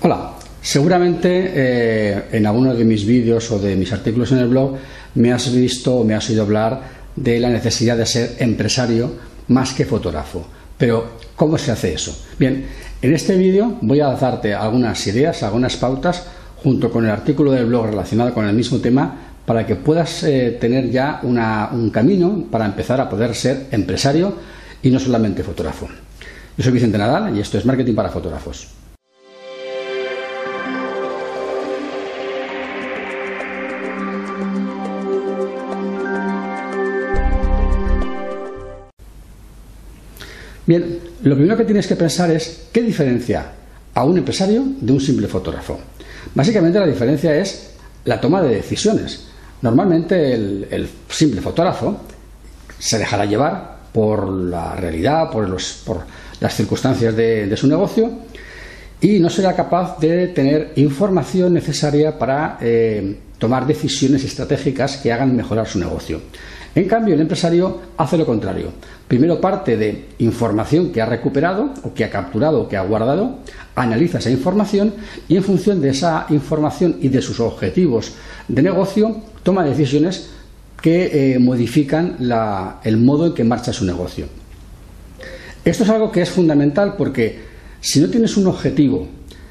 Hola, seguramente eh, en alguno de mis vídeos o de mis artículos en el blog me has visto o me has oído hablar de la necesidad de ser empresario más que fotógrafo. Pero, ¿cómo se hace eso? Bien, en este vídeo voy a darte algunas ideas, algunas pautas, junto con el artículo del blog relacionado con el mismo tema, para que puedas eh, tener ya un camino para empezar a poder ser empresario y no solamente fotógrafo. Yo soy Vicente Nadal y esto es Marketing para Fotógrafos. Bien, lo primero que tienes que pensar es qué diferencia a un empresario de un simple fotógrafo. Básicamente la diferencia es la toma de decisiones. Normalmente el, simple fotógrafo se dejará llevar por la realidad, por, las circunstancias de, su negocio y no será capaz de tener información necesaria para eh, tomar decisiones estratégicas que hagan mejorar su negocio. En cambio, el empresario hace lo contrario. Primero parte de información que ha recuperado o que ha capturado o que ha guardado, analiza esa información y en función de esa información y de sus objetivos de negocio toma decisiones que eh, modifican el modo en que marcha su negocio. Esto es algo que es fundamental porque si no tienes un objetivo,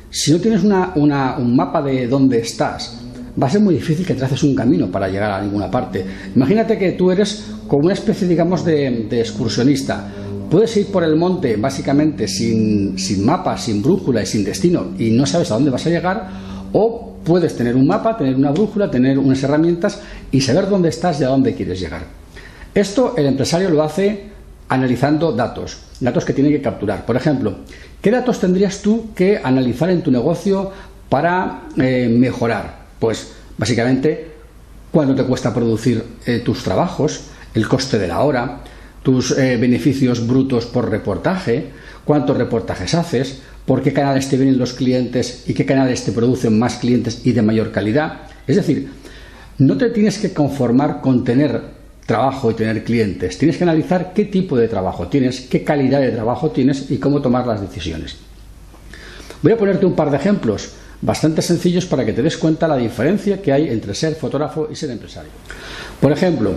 si no tienes un mapa de dónde estás, va a ser muy difícil que traces un camino para llegar a ninguna parte. Imagínate que tú eres como una especie, digamos, de, excursionista. Puedes ir por el monte básicamente sin, sin mapa, sin brújula y sin destino y no sabes a dónde vas a llegar, o puedes tener un mapa, tener una brújula, tener unas herramientas y saber dónde estás y a dónde quieres llegar. Esto el empresario lo hace analizando datos, datos que tiene que capturar. Por ejemplo, ¿qué datos tendrías tú que analizar en tu negocio para eh, mejorar? Pues básicamente cuánto te cuesta producir eh, tus trabajos, el coste de la hora, tus eh, beneficios brutos por reportaje, cuántos reportajes haces, por qué canales te vienen los clientes y qué canales te producen más clientes y de mayor calidad. Es decir, no te tienes que conformar con tener trabajo y tener clientes. Tienes que analizar qué tipo de trabajo tienes, qué calidad de trabajo tienes y cómo tomar las decisiones. Voy a ponerte un par de ejemplos bastante sencillos para que te des cuenta la diferencia que hay entre ser fotógrafo y ser empresario. Por ejemplo,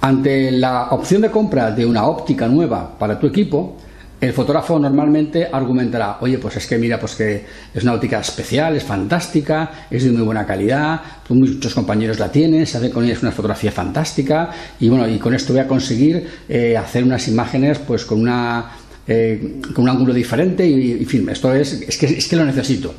ante la opción de compra de una óptica nueva para tu equipo, el fotógrafo normalmente argumentará, oye, pues es que mira, pues que es una óptica especial, es fantástica, es de muy buena calidad, muchos compañeros la tienen, se hace con ella una fotografía fantástica y bueno, y con esto voy a conseguir eh, hacer unas imágenes pues con una eh, con un ángulo diferente y, y fin, esto es, es que, es que lo necesito.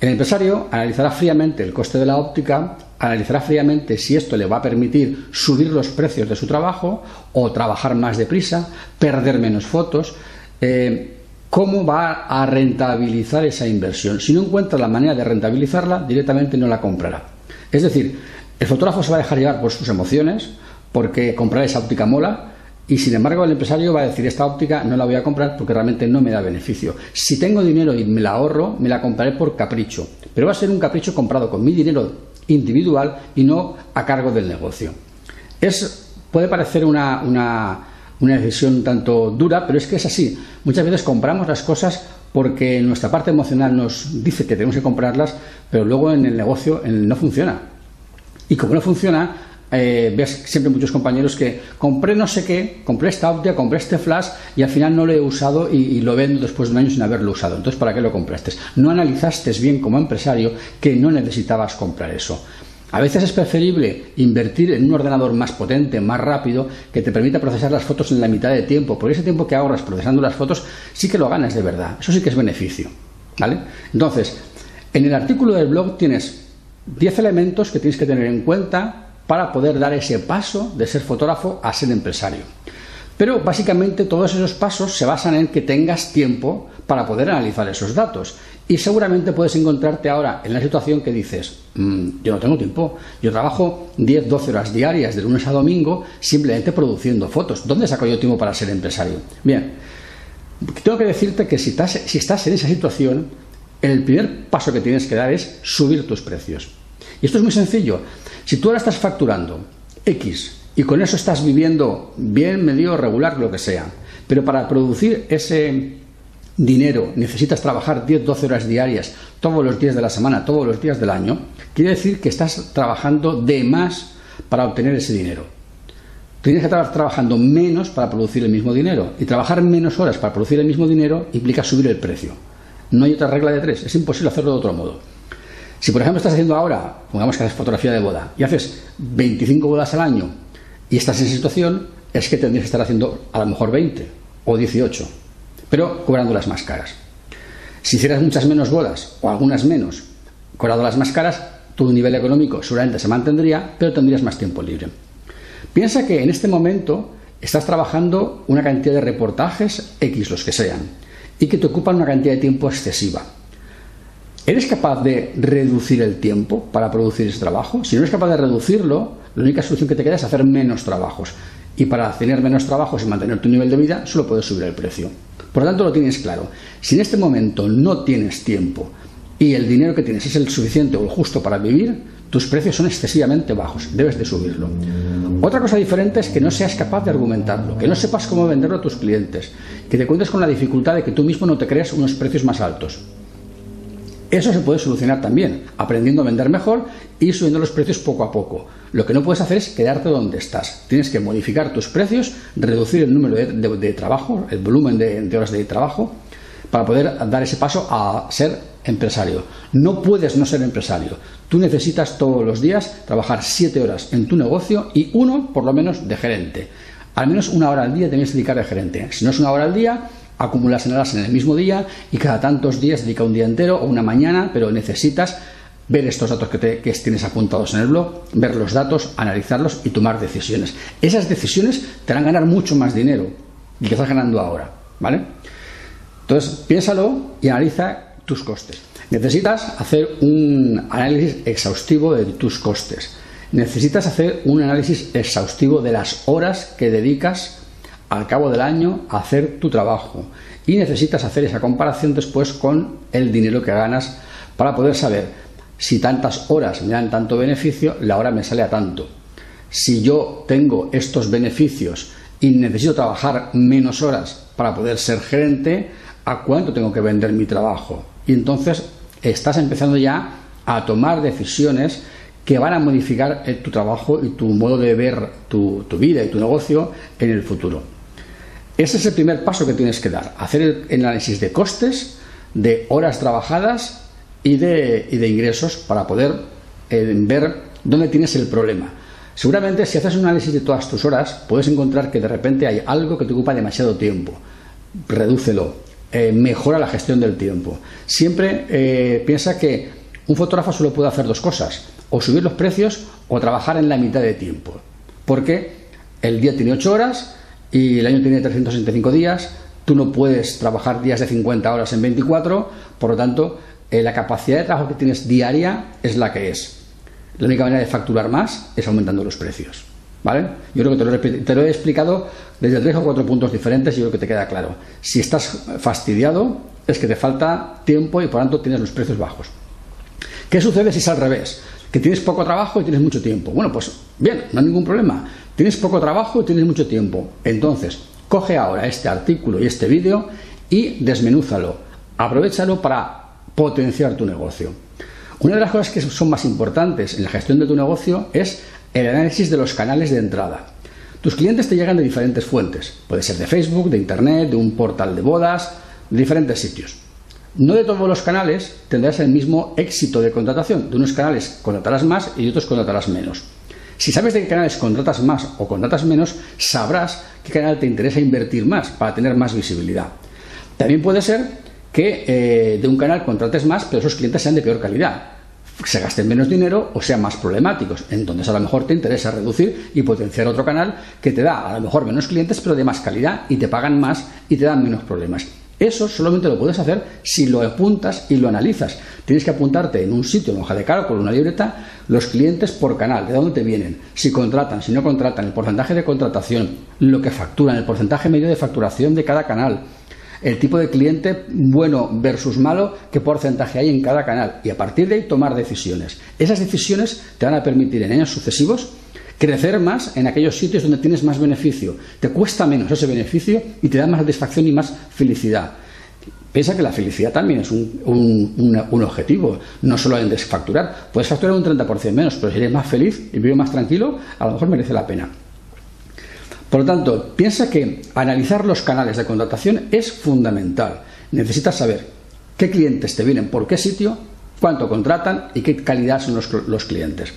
El empresario analizará fríamente el coste de la óptica, analizará fríamente si esto le va a permitir subir los precios de su trabajo o trabajar más deprisa, perder menos fotos. Eh, ¿Cómo va a rentabilizar esa inversión? Si no encuentra la manera de rentabilizarla, directamente no la comprará. Es decir, el fotógrafo se va a dejar llevar por sus emociones, porque comprar esa óptica mola, y sin embargo el empresario va a decir, esta óptica no la voy a comprar porque realmente no me da beneficio. Si tengo dinero y me la ahorro, me la compraré por capricho. Pero va a ser un capricho comprado con mi dinero individual y no a cargo del negocio. Es, puede parecer una, una, una decisión tanto dura, pero es que es así. Muchas veces compramos las cosas porque nuestra parte emocional nos dice que tenemos que comprarlas, pero luego en el negocio no funciona. Y como no funciona, eh, ves siempre muchos compañeros que compré no sé qué, compré esta óptica, compré este flash y al final no lo he usado y, lo vendo después de un año sin haberlo usado. Entonces, ¿para qué lo compraste? No analizaste bien como empresario que no necesitabas comprar eso. A veces es preferible invertir en un ordenador más potente, más rápido, que te permita procesar las fotos en la mitad de tiempo. Por ese tiempo que ahorras procesando las fotos, sí que lo ganas de verdad. Eso sí que es beneficio. ¿Vale? Entonces, en el artículo del blog tienes 10 elementos que tienes que tener en cuenta para poder dar ese paso de ser fotógrafo a ser empresario. Pero básicamente todos esos pasos se basan en que tengas tiempo para poder analizar esos datos. Y seguramente puedes encontrarte ahora en la situación que dices, mm, yo no tengo tiempo, yo trabajo 10, 12 horas diarias de lunes a domingo simplemente produciendo fotos. ¿Dónde saco yo tiempo para ser empresario? Bien, tengo que decirte que si estás, si estás en esa situación, el primer paso que tienes que dar es subir tus precios. Y esto es muy sencillo. Si tú ahora estás facturando X y con eso estás viviendo bien, medio, regular, lo que sea, pero para producir ese, dinero necesitas trabajar 10-12 horas diarias todos los días de la semana, todos los días del año, quiere decir que estás trabajando de más para obtener ese dinero. Tienes que estar trabajando menos para producir el mismo dinero. Y trabajar menos horas para producir el mismo dinero implica subir el precio. No hay otra regla de tres. Es imposible hacerlo de otro modo. Si por ejemplo estás haciendo ahora, pongamos que haces fotografía de boda y haces 25 bodas al año y estás en esa situación, es que tendrías que estar haciendo a lo mejor 20 o 18, pero cobrando las más caras. Si hicieras muchas menos bodas o algunas menos, cobrando las más caras, tu nivel económico seguramente se mantendría, pero tendrías más tiempo libre. Piensa que en este momento estás trabajando una cantidad de reportajes, X los que sean, y que te ocupan una cantidad de tiempo excesiva. ¿Eres capaz de reducir el tiempo para producir ese trabajo? Si no eres capaz de reducirlo, la única solución que te queda es hacer menos trabajos. Y para tener menos trabajos y mantener tu nivel de vida, solo puedes subir el precio. Por lo tanto, lo tienes claro. Si en este momento no tienes tiempo y el dinero que tienes es el suficiente o el justo para vivir, tus precios son excesivamente bajos, debes de subirlo. Otra cosa diferente es que no seas capaz de argumentarlo, que no sepas cómo venderlo a tus clientes, que te cuentes con la dificultad de que tú mismo no te creas unos precios más altos. Eso se puede solucionar también, aprendiendo a vender mejor y subiendo los precios poco a poco. Lo que no puedes hacer es quedarte donde estás. Tienes que modificar tus precios, reducir el número de, trabajo, el volumen de horas de trabajo, para poder dar ese paso a ser empresario. No puedes no ser empresario. Tú necesitas todos los días trabajar siete horas en tu negocio y uno, por lo menos, de gerente. Al menos una hora al día tienes que dedicar de gerente. Si no es una hora al día, acumulas en horas en el mismo día y cada tantos días dedica un día entero o una mañana, pero necesitas ver estos datos que, te, tienes apuntados en el blog, ver los datos, analizarlos y tomar decisiones. Esas decisiones te harán ganar mucho más dinero y que estás ganando ahora, ¿vale? Entonces, piénsalo y analiza tus costes. Necesitas hacer un análisis exhaustivo de tus costes. Necesitas hacer un análisis exhaustivo de las horas que dedicas al cabo del año hacer tu trabajo. Y necesitas hacer esa comparación después con el dinero que ganas para poder saber si tantas horas me dan tanto beneficio, la hora me sale a tanto. Si yo tengo estos beneficios y necesito trabajar menos horas para poder ser gerente, ¿a cuánto tengo que vender mi trabajo? Y entonces estás empezando ya a tomar decisiones que van a modificar eh, tu trabajo y tu modo de ver tu, vida y tu negocio en el futuro. Ese es el primer paso que tienes que dar, hacer el análisis de costes, de horas trabajadas y de, de ingresos para poder eh, ver dónde tienes el problema. Seguramente si haces un análisis de todas tus horas, puedes encontrar que de repente hay algo que te ocupa demasiado tiempo. Redúcelo, eh, mejora la gestión del tiempo. Siempre eh, piensa que un fotógrafo solo puede hacer dos cosas, o subir los precios o trabajar en la mitad de tiempo. Porque el día tiene 8 horas y el año tiene 365 días, tú no puedes trabajar días de 50 horas en 24, por lo tanto, eh, la capacidad de trabajo que tienes diaria es la que es. La única manera de facturar más es aumentando los precios. ¿Vale? Yo creo que te lo, he explicado desde tres o cuatro puntos diferentes y yo creo que te queda claro. Si estás fastidiado, es que te falta tiempo y por tanto tienes los precios bajos. ¿Qué sucede si es al revés? Que tienes poco trabajo y tienes mucho tiempo. Bueno, pues bien, no hay ningún problema. Tienes poco trabajo y tienes mucho tiempo. Entonces, coge ahora este artículo y este vídeo y desmenúzalo. Aprovechalo para potenciar tu negocio. Una de las cosas que son más importantes en la gestión de tu negocio es el análisis de los canales de entrada. Tus clientes te llegan de diferentes fuentes. Puede ser de Facebook, de Internet, de un portal de bodas, de diferentes sitios. No de todos los canales tendrás el mismo éxito de contratación. De unos canales contratarás más y de otros contratarás menos. Si sabes de qué canales contratas más o contratas menos, sabrás qué canal te interesa invertir más para tener más visibilidad. También puede ser que eh, de un canal contrates más, pero esos clientes sean de peor calidad se gasten menos dinero o sean más problemáticos. Entonces a lo mejor te interesa reducir y potenciar otro canal que te da a lo mejor menos clientes pero de más calidad y te pagan más y te dan menos problemas. Eso solamente lo puedes hacer si lo apuntas y lo analizas. Tienes que apuntarte en un sitio, en hoja de cálculo, una libreta, los clientes por canal, de dónde te vienen, si contratan, si no contratan, el porcentaje de contratación, lo que facturan, el porcentaje medio de facturación de cada canal, el tipo de cliente bueno versus malo, qué porcentaje hay en cada canal y a partir de ahí tomar decisiones. Esas decisiones te van a permitir en años sucesivos crecer más en aquellos sitios donde tienes más beneficio. Te cuesta menos ese beneficio y te da más satisfacción y más felicidad. Piensa que la felicidad también es un, objetivo, no solo en desfacturar. Puedes facturar un 30% menos, pero si eres más feliz y vives más tranquilo, a lo mejor merece la pena. Por lo tanto, piensa que analizar los canales de contratación es fundamental. Necesitas saber qué clientes te vienen por qué sitio, cuánto contratan y qué calidad son los, clientes.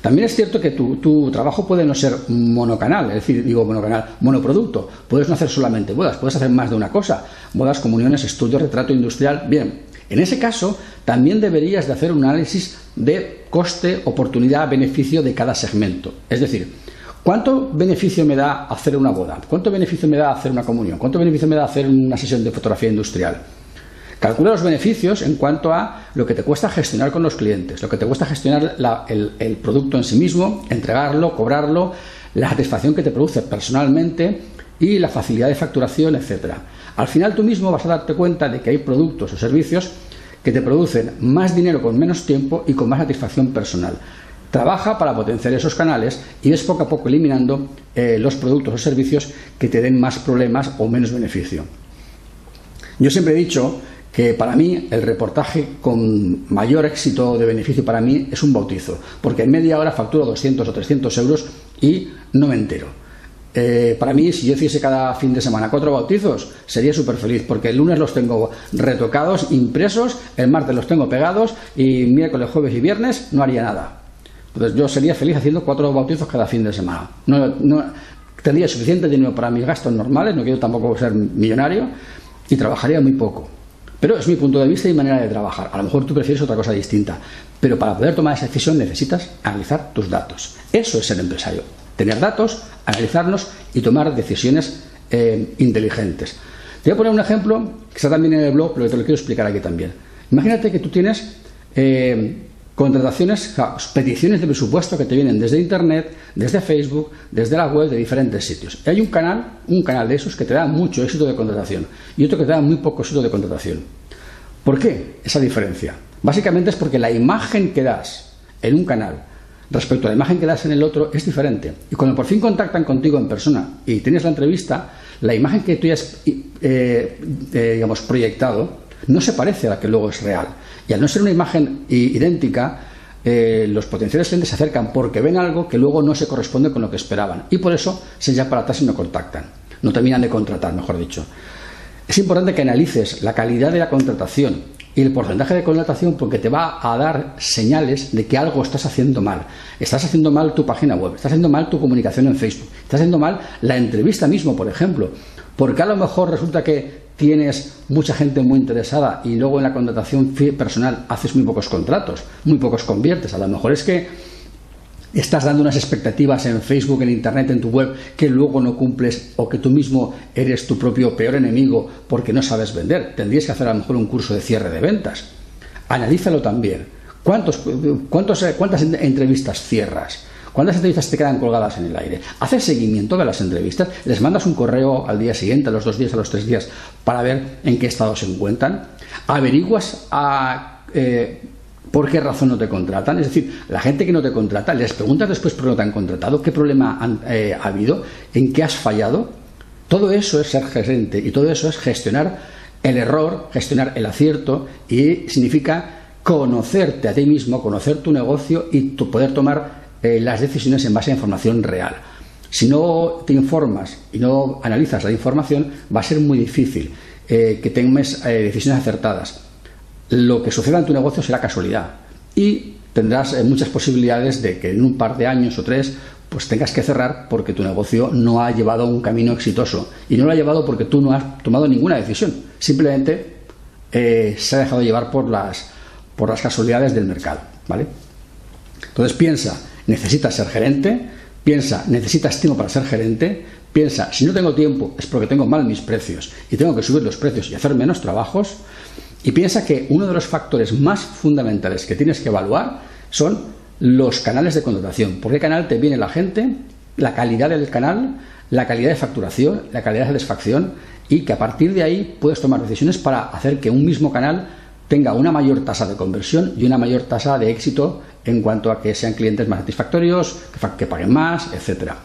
También es cierto que tu, trabajo puede no ser monocanal, es decir, digo monocanal, monoproducto. Puedes no hacer solamente bodas, puedes hacer más de una cosa. Bodas, comuniones, estudios, retrato industrial. Bien, en ese caso también deberías de hacer un análisis de coste, oportunidad, beneficio de cada segmento. Es decir, ¿Cuánto beneficio me da hacer una boda? ¿Cuánto beneficio me da hacer una comunión? ¿Cuánto beneficio me da hacer una sesión de fotografía industrial? Calcula los beneficios en cuanto a lo que te cuesta gestionar con los clientes, lo que te cuesta gestionar el, producto en sí mismo, entregarlo, cobrarlo, la satisfacción que te produce personalmente y la facilidad de facturación, etc. Al final tú mismo vas a darte cuenta de que hay productos o servicios que te producen más dinero con menos tiempo y con más satisfacción personal. Trabaja para potenciar esos canales y ves poco a poco eliminando eh, los productos o servicios que te den más problemas o menos beneficio. Yo siempre he dicho que para mí el reportaje con mayor éxito de beneficio para mí es un bautizo, porque en media hora facturo 200 o 300 euros y no me entero. Eh, para mí, si yo hiciese cada fin de semana cuatro bautizos, sería súper feliz, porque el lunes los tengo retocados, impresos, el martes los tengo pegados y miércoles, jueves y viernes no haría nada. Entonces yo sería feliz haciendo cuatro bautizos cada fin de semana. No, tendría suficiente dinero para mis gastos normales, no quiero tampoco ser millonario, y trabajaría muy poco. Pero es mi punto de vista y manera de trabajar. A lo mejor tú prefieres otra cosa distinta. Pero para poder tomar esa decisión necesitas analizar tus datos. Eso es ser empresario. Tener datos, analizarlos y tomar decisiones eh, inteligentes. Te voy a poner un ejemplo que está también en el blog, pero que te lo quiero explicar aquí también. Imagínate que tú tienes eh, Contrataciones, peticiones de presupuesto que te vienen desde Internet, desde Facebook, desde la web, de diferentes sitios. Y hay un canal, un canal de esos que te da mucho éxito de contratación y otro que te da muy poco éxito de contratación. ¿Por qué esa diferencia? Básicamente es porque la imagen que das en un canal respecto a la imagen que das en el otro es diferente. Y cuando por fin contactan contigo en persona y tienes la entrevista, la imagen que tú has eh, eh, digamos, proyectado no se parece a la que luego es real. Y al no ser una imagen idéntica, eh, los potenciales clientes se acercan porque ven algo que luego no se corresponde con lo que esperaban. Y por eso se echan para atrás y no contactan. No terminan de contratar, mejor dicho. Es importante que analices la calidad de la contratación y el porcentaje de contratación porque te va a dar señales de que algo estás haciendo mal. Estás haciendo mal tu página web, estás haciendo mal tu comunicación en Facebook, estás haciendo mal la entrevista mismo, por ejemplo. Porque a lo mejor resulta que tienes mucha gente muy interesada y luego en la contratación personal haces muy pocos contratos, muy pocos conviertes. A lo mejor es que estás dando unas expectativas en Facebook, en Internet, en tu web, que luego no cumples o que tú mismo eres tu propio peor enemigo porque no sabes vender. Tendrías que hacer a lo mejor un curso de cierre de ventas. Analízalo también. ¿Cuántos, ¿Cuántas entrevistas cierras? ¿Cuántas entrevistas te quedan colgadas en el aire? Haces seguimiento de las entrevistas, les mandas un correo al día siguiente, a los dos días, a los tres días, para ver en qué estado se encuentran. Averiguas eh, por qué razón no te contratan. Es decir, la gente que no te contrata, les preguntas después por qué no te han contratado, qué problema eh, ha habido, en qué has fallado. Todo eso es ser gerente y todo eso es gestionar el error, gestionar el acierto y significa conocerte a ti mismo, conocer tu negocio y tu poder tomar eh, las decisiones en base a información real. Si no te informas y no analizas la información, va a ser muy difícil eh, que tengas eh, decisiones acertadas. Lo que suceda en tu negocio será casualidad y tendrás muchas posibilidades de que en un par de años o tres pues tengas que cerrar porque tu negocio no ha llevado un camino exitoso y no lo ha llevado porque tú no has tomado ninguna decisión simplemente se ha dejado llevar por las por las casualidades del mercado vale entonces piensa necesitas ser gerente, piensa, necesitas tiempo para ser gerente, piensa, si no tengo tiempo es porque tengo mal mis precios y tengo que subir los precios y hacer menos trabajos, y piensa que uno de los factores más fundamentales que tienes que evaluar son los canales de contratación. ¿Por qué canal te viene la gente? La calidad del canal, la calidad de facturación, la calidad de satisfacción y que a partir de ahí puedes tomar decisiones para hacer que un mismo canal tenga una mayor tasa de conversión y una mayor tasa de éxito en cuanto a que sean clientes más satisfactorios, que, paguen más, etcétera.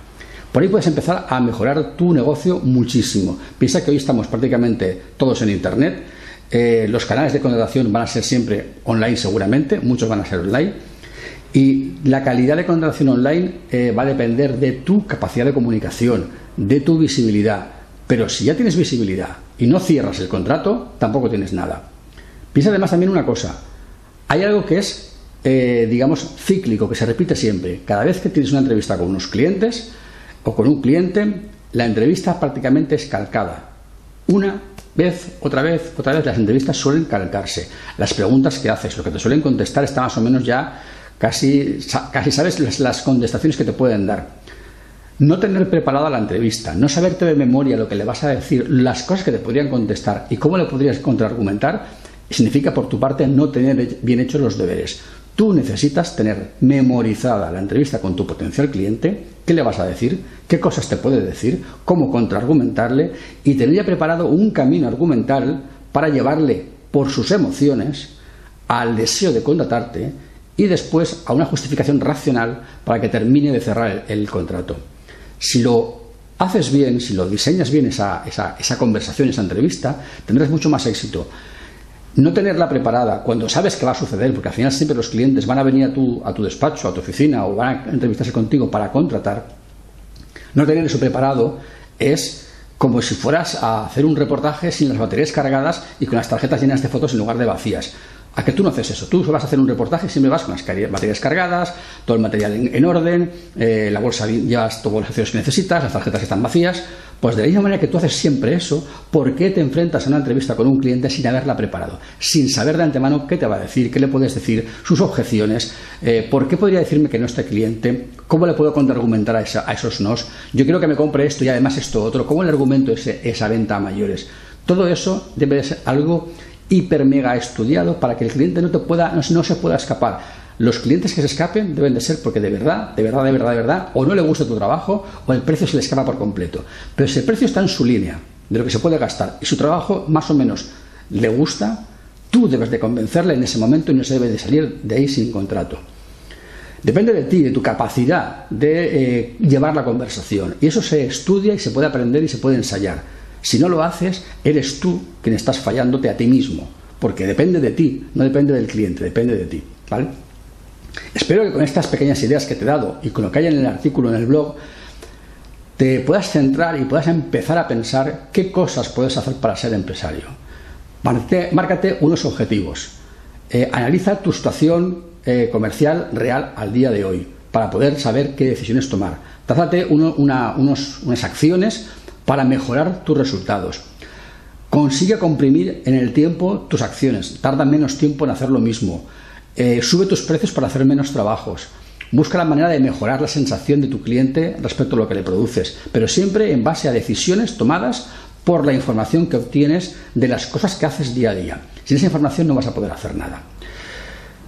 Por ahí puedes empezar a mejorar tu negocio muchísimo. Piensa que hoy estamos prácticamente todos en Internet. Eh, los canales de contratación van a ser siempre online seguramente, muchos van a ser online. Y la calidad de contratación online eh, va a depender de tu capacidad de comunicación, de tu visibilidad. Pero si ya tienes visibilidad y no cierras el contrato, tampoco tienes nada. Piensa además también una cosa. Hay algo que es, eh, digamos, cíclico, que se repite siempre. Cada vez que tienes una entrevista con unos clientes o con un cliente, la entrevista prácticamente es calcada. Una vez, otra vez, otra vez, las entrevistas suelen calcarse. Las preguntas que haces, lo que te suelen contestar está más o menos ya casi, casi sabes las, las contestaciones que te pueden dar. No tener preparada la entrevista, no saberte de memoria lo que le vas a decir, las cosas que te podrían contestar y cómo le podrías contraargumentar, significa por tu parte no tener bien hechos los deberes. Tú necesitas tener memorizada la entrevista con tu potencial cliente, qué le vas a decir, qué cosas te puede decir, cómo contraargumentarle y tener ya preparado un camino argumental para llevarle por sus emociones al deseo de contratarte y después a una justificación racional para que termine de cerrar el, contrato. Si lo haces bien, si lo diseñas bien esa, esa conversación, esa entrevista, tendrás mucho más éxito no tenerla preparada cuando sabes que va a suceder, porque al final siempre los clientes van a venir a tu, a tu despacho, a tu oficina o van a entrevistarse contigo para contratar, no tener eso preparado es como si fueras a hacer un reportaje sin las baterías cargadas y con las tarjetas llenas de fotos en lugar de vacías. A que tú no haces eso, tú vas a hacer un reportaje y siempre vas con las baterías cargadas, todo el material en, orden, eh, la bolsa llevas todos los accesorios que necesitas, las tarjetas están vacías. Pues de la misma manera que tú haces siempre eso, ¿por qué te enfrentas a una entrevista con un cliente sin haberla preparado? Sin saber de antemano qué te va a decir, qué le puedes decir, sus objeciones, eh, por qué podría decirme que no este cliente, cómo le puedo contraargumentar a, a esos nos, yo quiero que me compre esto y además esto otro, cómo le argumento ese, esa venta a mayores. Todo eso debe de ser algo hiper mega estudiado para que el cliente no, te pueda, no, no se pueda escapar los clientes que se escapen deben de ser porque de verdad, de verdad, de verdad, de verdad, o no le gusta tu trabajo o el precio se le escapa por completo. Pero si el precio está en su línea de lo que se puede gastar y su trabajo más o menos le gusta, tú debes de convencerle en ese momento y no se debe de salir de ahí sin contrato. Depende de ti, de tu capacidad de eh, llevar la conversación. Y eso se estudia y se puede aprender y se puede ensayar. Si no lo haces, eres tú quien estás fallándote a ti mismo. Porque depende de ti, no depende del cliente, depende de ti. ¿Vale? Espero que con estas pequeñas ideas que te he dado y con lo que hay en el artículo en el blog, te puedas centrar y puedas empezar a pensar qué cosas puedes hacer para ser empresario. Márcate, unos objetivos. Eh, analiza tu situación eh, comercial real al día de hoy para poder saber qué decisiones tomar. Trázate unas acciones para mejorar tus resultados. Consigue comprimir en el tiempo tus acciones. Tarda menos tiempo en hacer lo mismo. Eh, sube tus precios para hacer menos trabajos. Busca la manera de mejorar la sensación de tu cliente respecto a lo que le produces, pero siempre en base a decisiones tomadas por la información que obtienes de las cosas que haces día a día. Sin esa información no vas a poder hacer nada.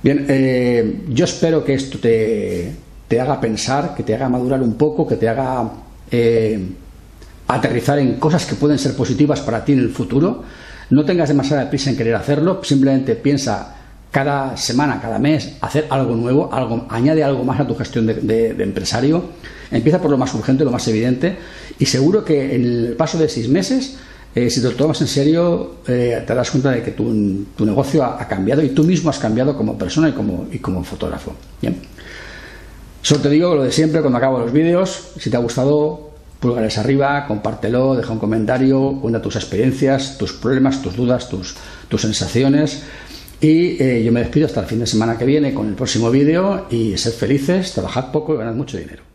Bien, eh, yo espero que esto te, haga pensar, que te haga madurar un poco, que te haga eh, aterrizar en cosas que pueden ser positivas para ti en el futuro. No tengas demasiada prisa en querer hacerlo, simplemente piensa cada semana, cada mes, hacer algo nuevo, algo, añade algo más a tu gestión de, empresario. Empieza por lo más urgente, lo más evidente, y seguro que en el paso de seis meses, eh, si te lo tomas en serio, eh, te darás cuenta de que tu, negocio ha, cambiado y tú mismo has cambiado como persona y como, y como fotógrafo. Bien. Solo te digo lo de siempre cuando acabo los vídeos. Si te ha gustado, pulgares arriba, compártelo, deja un comentario, cuenta tus experiencias, tus problemas, tus dudas, tus, sensaciones. Y eh, yo me despido hasta el fin de semana que viene con el próximo vídeo y sed felices, trabajad poco y ganad mucho dinero.